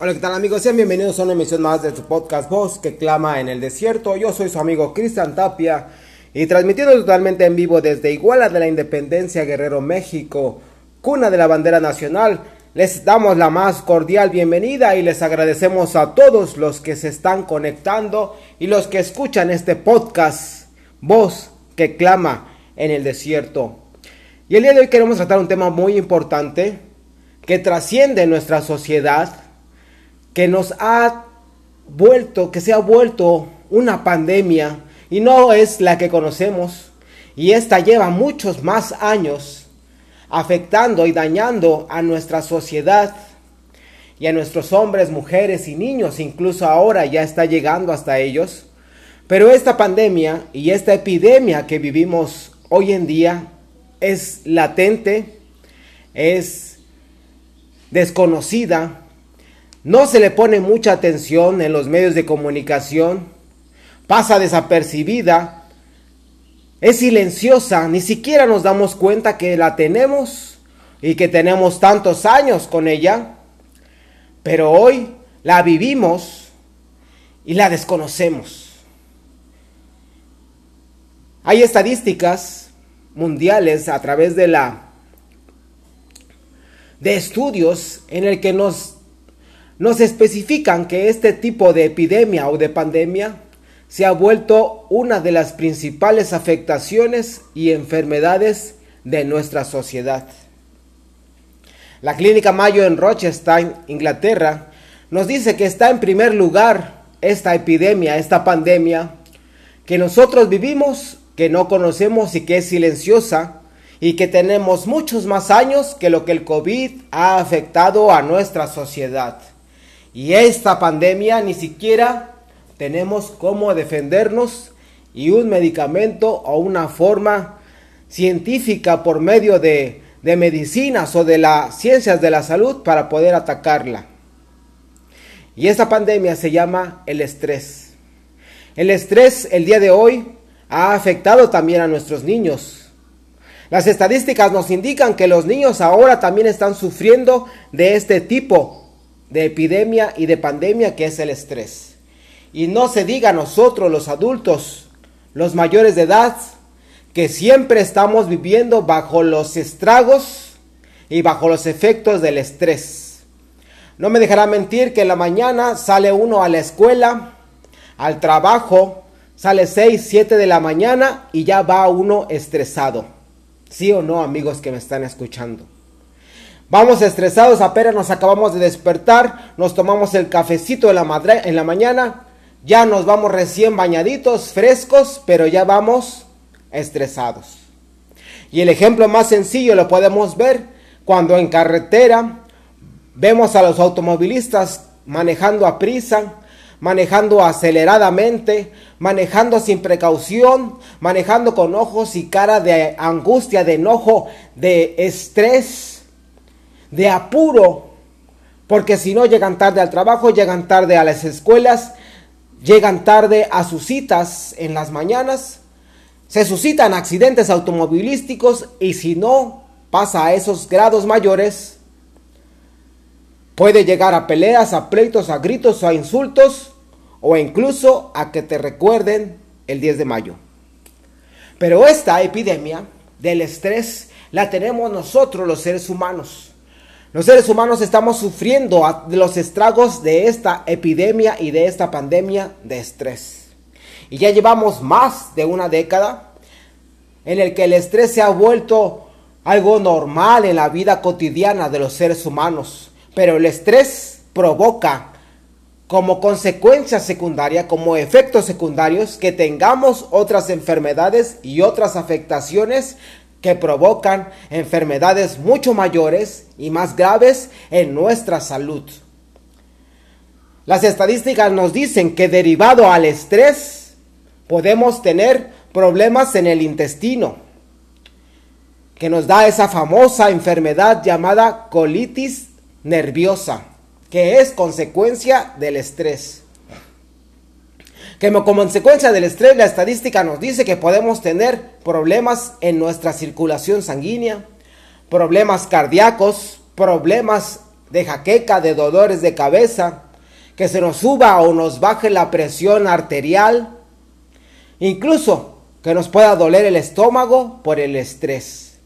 Hola, ¿qué tal amigos? Sean bienvenidos a una emisión más de su podcast Voz que clama en el desierto. Yo soy su amigo Cristian Tapia y transmitiendo totalmente en vivo desde Iguala de la Independencia Guerrero México, cuna de la bandera nacional. Les damos la más cordial bienvenida y les agradecemos a todos los que se están conectando y los que escuchan este podcast Voz que clama en el desierto. Y el día de hoy queremos tratar un tema muy importante que trasciende nuestra sociedad que nos ha vuelto, que se ha vuelto una pandemia y no es la que conocemos. Y esta lleva muchos más años afectando y dañando a nuestra sociedad y a nuestros hombres, mujeres y niños, incluso ahora ya está llegando hasta ellos. Pero esta pandemia y esta epidemia que vivimos hoy en día es latente, es desconocida, no se le pone mucha atención en los medios de comunicación, pasa desapercibida, es silenciosa, ni siquiera nos damos cuenta que la tenemos y que tenemos tantos años con ella, pero hoy la vivimos y la desconocemos. Hay estadísticas mundiales a través de la de estudios en el que nos nos especifican que este tipo de epidemia o de pandemia se ha vuelto una de las principales afectaciones y enfermedades de nuestra sociedad. La Clínica Mayo en Rochester, Inglaterra, nos dice que está en primer lugar esta epidemia, esta pandemia, que nosotros vivimos, que no conocemos y que es silenciosa, y que tenemos muchos más años que lo que el COVID ha afectado a nuestra sociedad. Y esta pandemia ni siquiera tenemos cómo defendernos y un medicamento o una forma científica por medio de, medicinas o de las ciencias de la salud para poder atacarla. Y esta pandemia se llama el estrés. El estrés el día de hoy ha afectado también a nuestros niños. Las estadísticas nos indican que los niños ahora también están sufriendo de este tipo de epidemia y de pandemia que es el estrés. Y no se diga a nosotros los adultos, los mayores de edad, que siempre estamos viviendo bajo los estragos y bajo los efectos del estrés. No me dejará mentir que en la mañana sale uno a la escuela, al trabajo, sale 6, 7 de la mañana y ya va uno estresado. ¿Sí o no, amigos que me están escuchando? Vamos estresados, apenas nos acabamos de despertar, nos tomamos el cafecito en la, en la mañana, ya nos vamos recién bañaditos, frescos, pero ya vamos estresados. Y el ejemplo más sencillo lo podemos ver cuando en carretera vemos a los automovilistas manejando a prisa, manejando aceleradamente, manejando sin precaución, manejando con ojos y cara de angustia, de enojo, de estrés de apuro, porque si no llegan tarde al trabajo, llegan tarde a las escuelas, llegan tarde a sus citas en las mañanas, se suscitan accidentes automovilísticos y si no pasa a esos grados mayores, puede llegar a peleas, a pleitos, a gritos, a insultos o incluso a que te recuerden el 10 de mayo. Pero esta epidemia del estrés la tenemos nosotros los seres humanos. Los seres humanos estamos sufriendo de los estragos de esta epidemia y de esta pandemia de estrés. Y ya llevamos más de una década en el que el estrés se ha vuelto algo normal en la vida cotidiana de los seres humanos. Pero el estrés provoca como consecuencia secundaria, como efectos secundarios, que tengamos otras enfermedades y otras afectaciones que provocan enfermedades mucho mayores y más graves en nuestra salud. Las estadísticas nos dicen que derivado al estrés podemos tener problemas en el intestino, que nos da esa famosa enfermedad llamada colitis nerviosa, que es consecuencia del estrés que como consecuencia del estrés la estadística nos dice que podemos tener problemas en nuestra circulación sanguínea, problemas cardíacos, problemas de jaqueca, de dolores de cabeza, que se nos suba o nos baje la presión arterial, incluso que nos pueda doler el estómago por el estrés.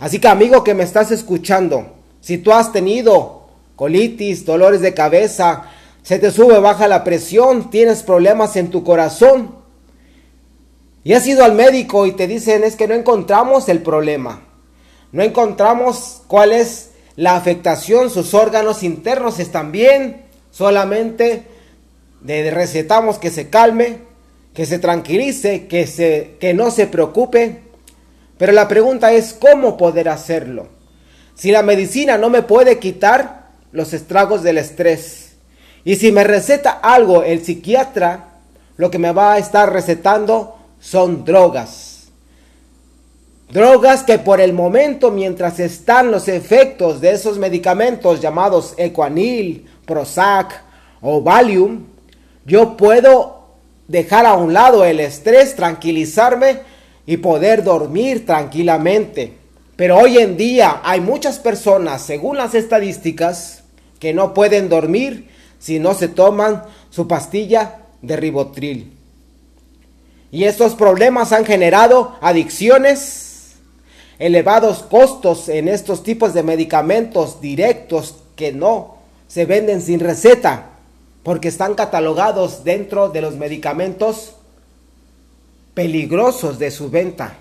Así que amigo que me estás escuchando, si tú has tenido colitis, dolores de cabeza, se te sube, baja la presión, tienes problemas en tu corazón, y has ido al médico y te dicen es que no encontramos el problema, no encontramos cuál es la afectación, sus órganos internos están bien, solamente le recetamos que se calme, que se tranquilice, que, se, que no se preocupe. Pero la pregunta es cómo poder hacerlo. Si la medicina no me puede quitar los estragos del estrés. Y si me receta algo el psiquiatra, lo que me va a estar recetando son drogas. Drogas que por el momento, mientras están los efectos de esos medicamentos llamados Equanil, Prozac o Valium, yo puedo dejar a un lado el estrés, tranquilizarme y poder dormir tranquilamente. Pero hoy en día hay muchas personas, según las estadísticas, que no pueden dormir si no se toman su pastilla de ribotril. Y estos problemas han generado adicciones, elevados costos en estos tipos de medicamentos directos que no se venden sin receta porque están catalogados dentro de los medicamentos peligrosos de su venta.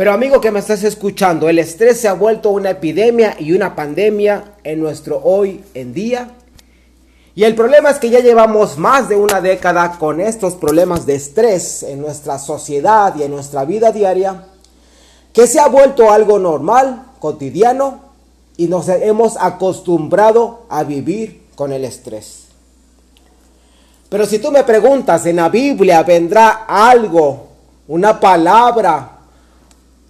Pero amigo que me estás escuchando, el estrés se ha vuelto una epidemia y una pandemia en nuestro hoy en día. Y el problema es que ya llevamos más de una década con estos problemas de estrés en nuestra sociedad y en nuestra vida diaria que se ha vuelto algo normal, cotidiano, y nos hemos acostumbrado a vivir con el estrés. Pero si tú me preguntas, en la Biblia vendrá algo, una palabra,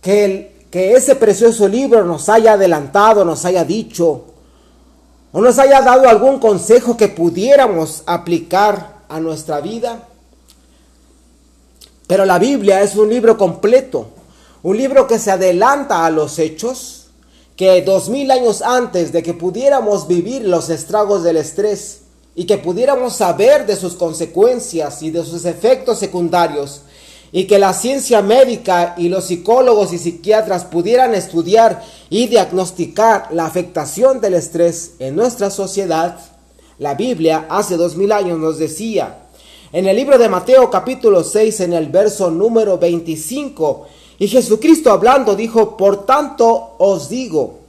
que, ese precioso libro nos haya adelantado, nos haya dicho, o nos haya dado algún consejo que pudiéramos aplicar a nuestra vida. Pero la Biblia es un libro completo, un libro que se adelanta a los hechos, que dos mil años antes de que pudiéramos vivir los estragos del estrés y que pudiéramos saber de sus consecuencias y de sus efectos secundarios, y que la ciencia médica y los psicólogos y psiquiatras pudieran estudiar y diagnosticar la afectación del estrés en nuestra sociedad, la Biblia hace dos mil años nos decía, en el libro de Mateo capítulo 6 en el verso número 25, y Jesucristo hablando dijo, por tanto os digo,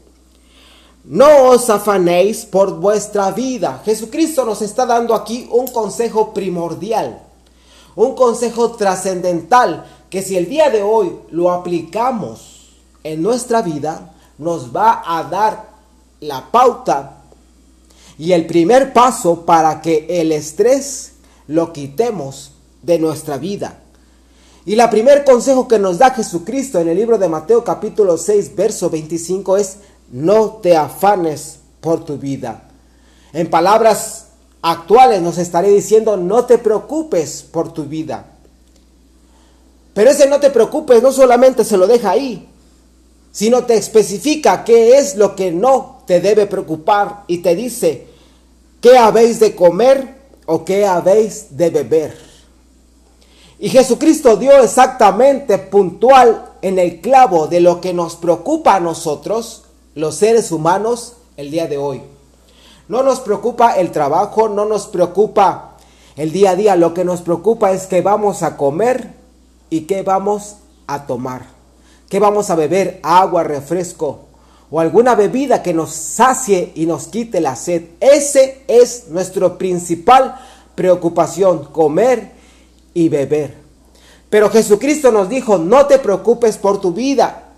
no os afanéis por vuestra vida. Jesucristo nos está dando aquí un consejo primordial, un consejo trascendental, que si el día de hoy lo aplicamos en nuestra vida, nos va a dar la pauta y el primer paso para que el estrés lo quitemos de nuestra vida. Y la primer consejo que nos da Jesucristo en el libro de Mateo capítulo 6, verso 25 es, no te afanes por tu vida. En palabras actuales nos estaré diciendo, no te preocupes por tu vida. Pero ese no te preocupes no solamente se lo deja ahí, sino te especifica qué es lo que no te debe preocupar y te dice, ¿qué habéis de comer o qué habéis de beber? Y Jesucristo dio exactamente puntual en el clavo de lo que nos preocupa a nosotros, los seres humanos, el día de hoy. No nos preocupa el trabajo, no nos preocupa el día a día, lo que nos preocupa es qué vamos a comer y qué vamos a tomar. ¿Qué vamos a beber? Agua, refresco o alguna bebida que nos sacie y nos quite la sed. Ese es nuestra principal preocupación, comer y beber. Pero Jesucristo nos dijo, no te preocupes por tu vida,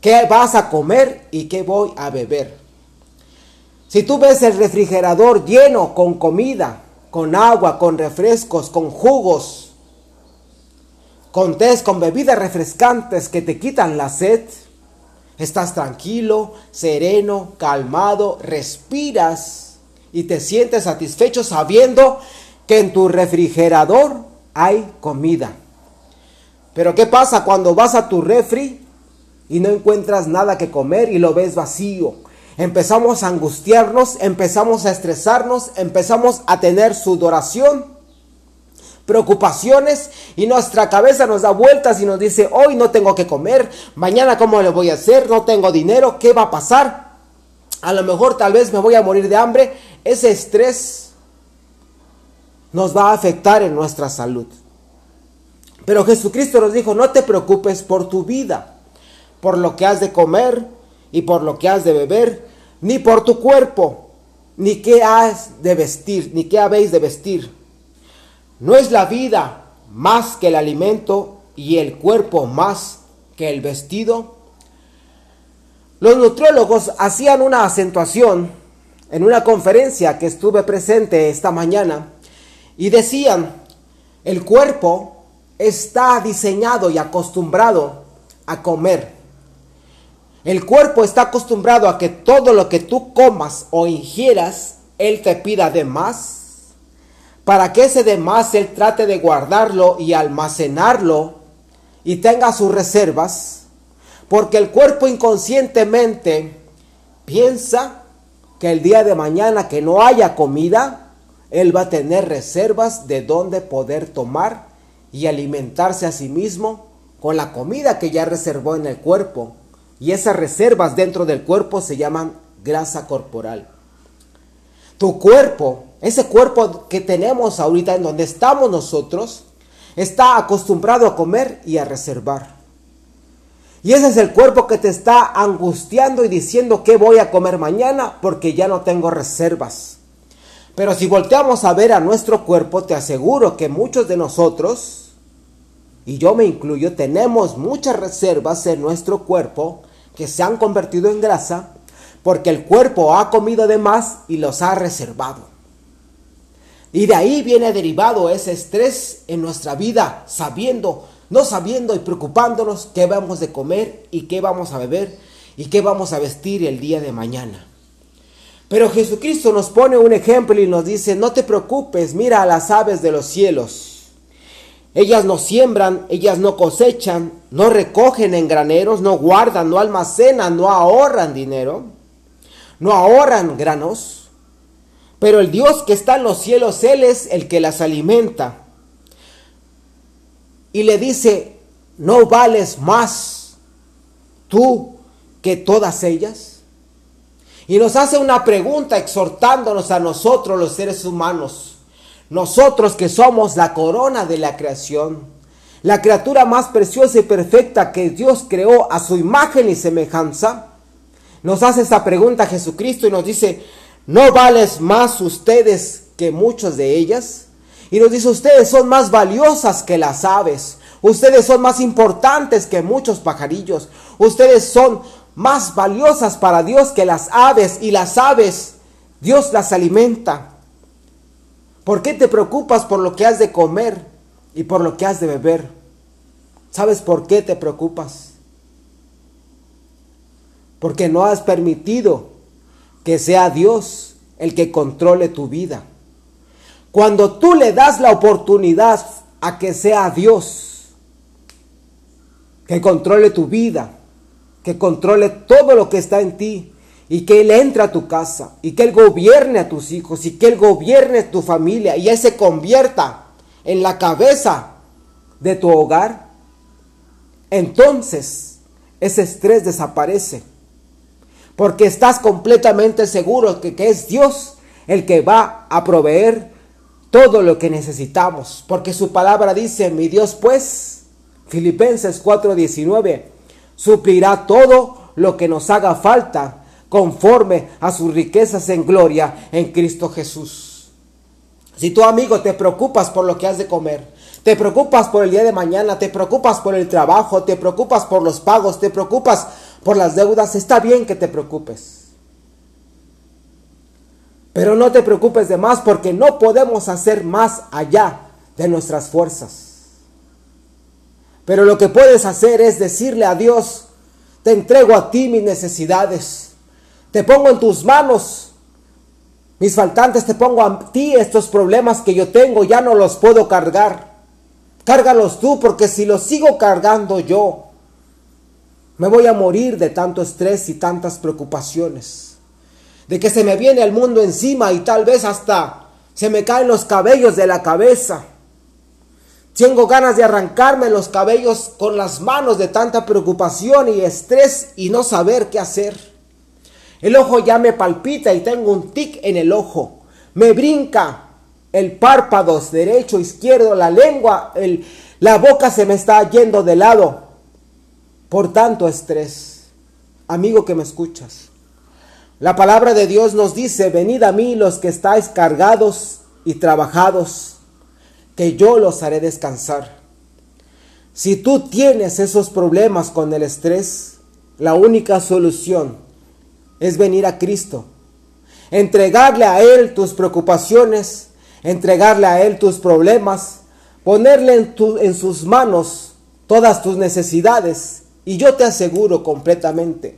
qué vas a comer y qué voy a beber. Si tú ves el refrigerador lleno con comida, con agua, con refrescos, con jugos, con té, con bebidas refrescantes que te quitan la sed, estás tranquilo, sereno, calmado, respiras y te sientes satisfecho sabiendo que en tu refrigerador hay comida. Pero ¿qué pasa cuando vas a tu refri y no encuentras nada que comer y lo ves vacío? Empezamos a angustiarnos, empezamos a estresarnos, empezamos a tener sudoración, preocupaciones y nuestra cabeza nos da vueltas y nos dice, hoy no tengo que comer, mañana cómo le voy a hacer, no tengo dinero, ¿qué va a pasar? A lo mejor tal vez me voy a morir de hambre. Ese estrés nos va a afectar en nuestra salud. Pero Jesucristo nos dijo, no te preocupes por tu vida, por lo que has de comer y por lo que has de beber, ni por tu cuerpo, ni qué has de vestir, ni qué habéis de vestir. No es la vida más que el alimento y el cuerpo más que el vestido. Los nutriólogos hacían una acentuación en una conferencia que estuve presente esta mañana y decían, el cuerpo está diseñado y acostumbrado a comer. El cuerpo está acostumbrado a que todo lo que tú comas o ingieras, Él te pida de más, para que ese de más Él trate de guardarlo y almacenarlo y tenga sus reservas, porque el cuerpo inconscientemente piensa que el día de mañana que no haya comida, Él va a tener reservas de donde poder tomar y alimentarse a sí mismo con la comida que ya reservó en el cuerpo. Y esas reservas dentro del cuerpo se llaman grasa corporal. Tu cuerpo, ese cuerpo que tenemos ahorita en donde estamos nosotros, está acostumbrado a comer y a reservar. Y ese es el cuerpo que te está angustiando y diciendo que voy a comer mañana porque ya no tengo reservas. Pero si volteamos a ver a nuestro cuerpo, te aseguro que muchos de nosotros y yo me incluyo, tenemos muchas reservas en nuestro cuerpo que se han convertido en grasa porque el cuerpo ha comido de más y los ha reservado. Y de ahí viene derivado ese estrés en nuestra vida, sabiendo, no sabiendo y preocupándonos qué vamos de comer y qué vamos a beber y qué vamos a vestir el día de mañana. Pero Jesucristo nos pone un ejemplo y nos dice, no te preocupes, mira a las aves de los cielos ellas no siembran, ellas no cosechan, no recogen en graneros, no guardan, no almacenan, no ahorran dinero, no ahorran granos. Pero el Dios que está en los cielos, Él es el que las alimenta. Y le dice, ¿no vales más tú que todas ellas? Y nos hace una pregunta exhortándonos a nosotros los seres humanos. Nosotros que somos la corona de la creación, la criatura más preciosa y perfecta que Dios creó a su imagen y semejanza, nos hace esta pregunta Jesucristo y nos dice, ¿no vales más ustedes que muchos de ellas? Y nos dice, ustedes son más valiosas que las aves, ustedes son más importantes que muchos pajarillos, ustedes son más valiosas para Dios que las aves y las aves Dios las alimenta. ¿Por qué te preocupas por lo que has de comer y por lo que has de beber? ¿Sabes por qué te preocupas? Porque no has permitido que sea Dios el que controle tu vida. Cuando tú le das la oportunidad a que sea Dios que controle tu vida, que controle todo lo que está en ti, y que Él entre a tu casa y que Él gobierne a tus hijos y que Él gobierne tu familia y Él se convierta en la cabeza de tu hogar, entonces ese estrés desaparece. Porque estás completamente seguro que, que es Dios el que va a proveer todo lo que necesitamos. Porque su palabra dice, mi Dios pues, Filipenses 4:19, suplirá todo lo que nos haga falta conforme a sus riquezas en gloria en Cristo Jesús. Si tu amigo te preocupas por lo que has de comer, te preocupas por el día de mañana, te preocupas por el trabajo, te preocupas por los pagos, te preocupas por las deudas, está bien que te preocupes. Pero no te preocupes de más porque no podemos hacer más allá de nuestras fuerzas. Pero lo que puedes hacer es decirle a Dios, te entrego a ti mis necesidades. Te pongo en tus manos mis faltantes, te pongo a ti estos problemas que yo tengo, ya no los puedo cargar. Cárgalos tú, porque si los sigo cargando yo, me voy a morir de tanto estrés y tantas preocupaciones. de que se me viene el mundo encima y tal vez hasta se me caen los cabellos de la cabeza. Tengo ganas de arrancarme los cabellos con las manos de tanta preocupación y estrés y no saber qué hacer. El ojo ya me palpita y tengo un tic en el ojo. Me brinca el párpado derecho, izquierdo, la lengua, el, la boca se me está yendo de lado por tanto estrés. Amigo que me escuchas. La palabra de Dios nos dice, venid a mí los que estáis cargados y trabajados, que yo los haré descansar. Si tú tienes esos problemas con el estrés, la única solución es venir a Cristo, entregarle a Él tus preocupaciones, entregarle a Él tus problemas, ponerle en, sus manos todas tus necesidades y yo te aseguro completamente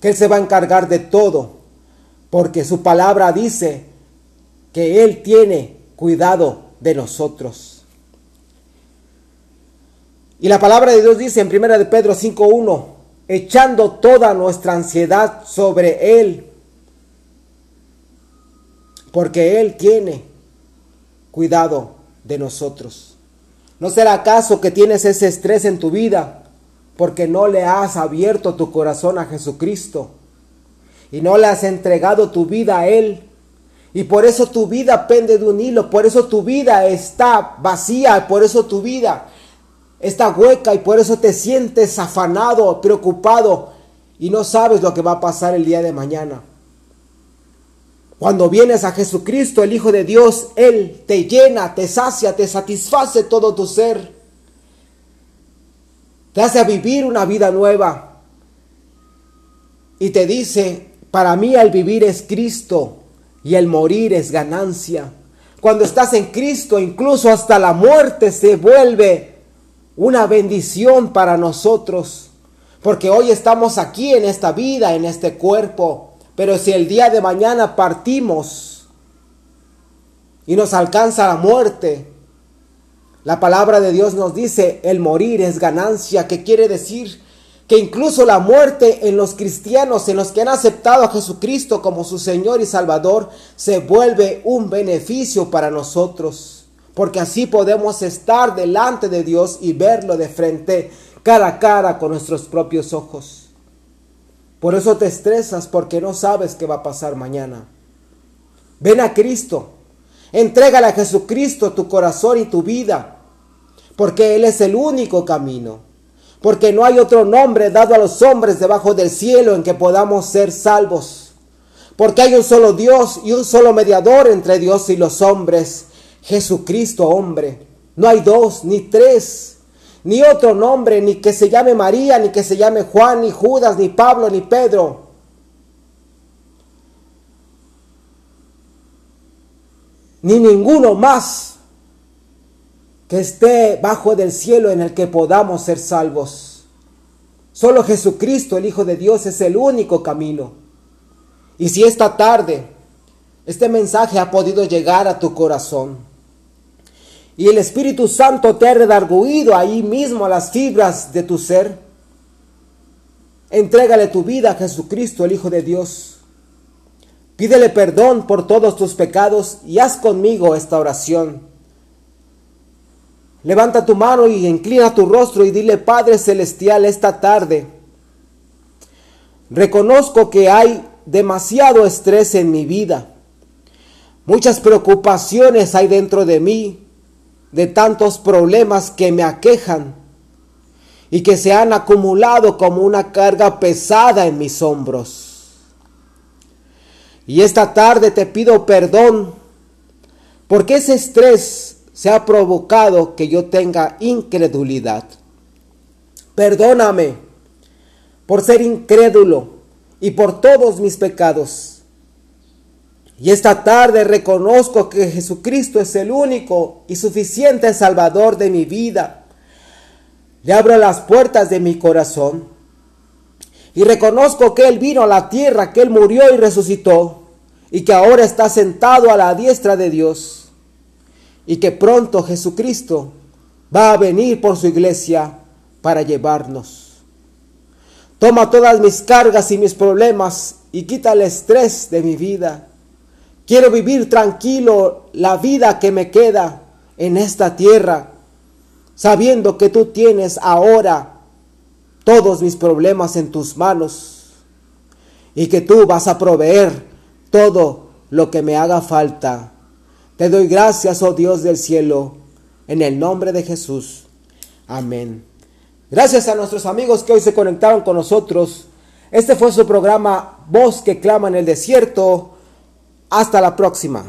que Él se va a encargar de todo, porque su palabra dice que Él tiene cuidado de nosotros. Y la palabra de Dios dice en 1 de Pedro 5.1, echando toda nuestra ansiedad sobre Él, porque Él tiene cuidado de nosotros. ¿No será acaso que tienes ese estrés en tu vida porque no le has abierto tu corazón a Jesucristo y no le has entregado tu vida a Él. Y por eso tu vida pende de un hilo, por eso tu vida está vacía, por eso tu vida está hueca y por eso te sientes afanado, preocupado y no sabes lo que va a pasar el día de mañana. Cuando vienes a Jesucristo, el Hijo de Dios, Él te llena, te sacia, te satisface todo tu ser te hace vivir una vida nueva. Y te dice, para mí el vivir es Cristo y el morir es ganancia. Cuando estás en Cristo, incluso hasta la muerte se vuelve una bendición para nosotros. Porque hoy estamos aquí en esta vida, en este cuerpo. Pero si el día de mañana partimos y nos alcanza la muerte, la palabra de Dios nos dice, el morir es ganancia, que quiere decir que incluso la muerte en los cristianos, en los que han aceptado a Jesucristo como su Señor y Salvador, se vuelve un beneficio para nosotros. Porque así podemos estar delante de Dios y verlo de frente, cara a cara, con nuestros propios ojos. Por eso te estresas porque no sabes qué va a pasar mañana. Ven a Cristo. Entrégale a Jesucristo tu corazón y tu vida porque Él es el único camino, porque no hay otro nombre dado a los hombres debajo del cielo en que podamos ser salvos, porque hay un solo Dios y un solo mediador entre Dios y los hombres, Jesucristo hombre. No hay dos ni tres, ni otro nombre, ni que se llame María, ni que se llame Juan, ni Judas, ni Pablo, ni Pedro. Ni ninguno más que esté bajo del cielo en el que podamos ser salvos. Solo Jesucristo, el Hijo de Dios, es el único camino. Y si esta tarde este mensaje ha podido llegar a tu corazón y el Espíritu Santo te ha redarguido ahí mismo a las fibras de tu ser, entrégale tu vida a Jesucristo, el Hijo de Dios. Pídele perdón por todos tus pecados y haz conmigo esta oración. Levanta tu mano y inclina tu rostro y dile, Padre Celestial, esta tarde, reconozco que hay demasiado estrés en mi vida. Muchas preocupaciones hay dentro de mí, de tantos problemas que me aquejan y que se han acumulado como una carga pesada en mis hombros. Y esta tarde te pido perdón porque ese estrés se ha provocado que yo tenga incredulidad. Perdóname por ser incrédulo y por todos mis pecados. Y esta tarde reconozco que Jesucristo es el único y suficiente Salvador de mi vida. Le abro las puertas de mi corazón y reconozco que Él vino a la tierra, que Él murió y resucitó y que ahora está sentado a la diestra de Dios y que pronto Jesucristo va a venir por su iglesia para llevarnos. Toma todas mis cargas y mis problemas y quita el estrés de mi vida. Quiero vivir tranquilo la vida que me queda en esta tierra, sabiendo que tú tienes ahora todos mis problemas en tus manos y que tú vas a proveer todo lo que me haga falta. Te doy gracias, oh Dios del cielo, en el nombre de Jesús. Amén. Gracias a nuestros amigos que hoy se conectaron con nosotros. Este fue su programa Voz que clama en el desierto. Hasta la próxima.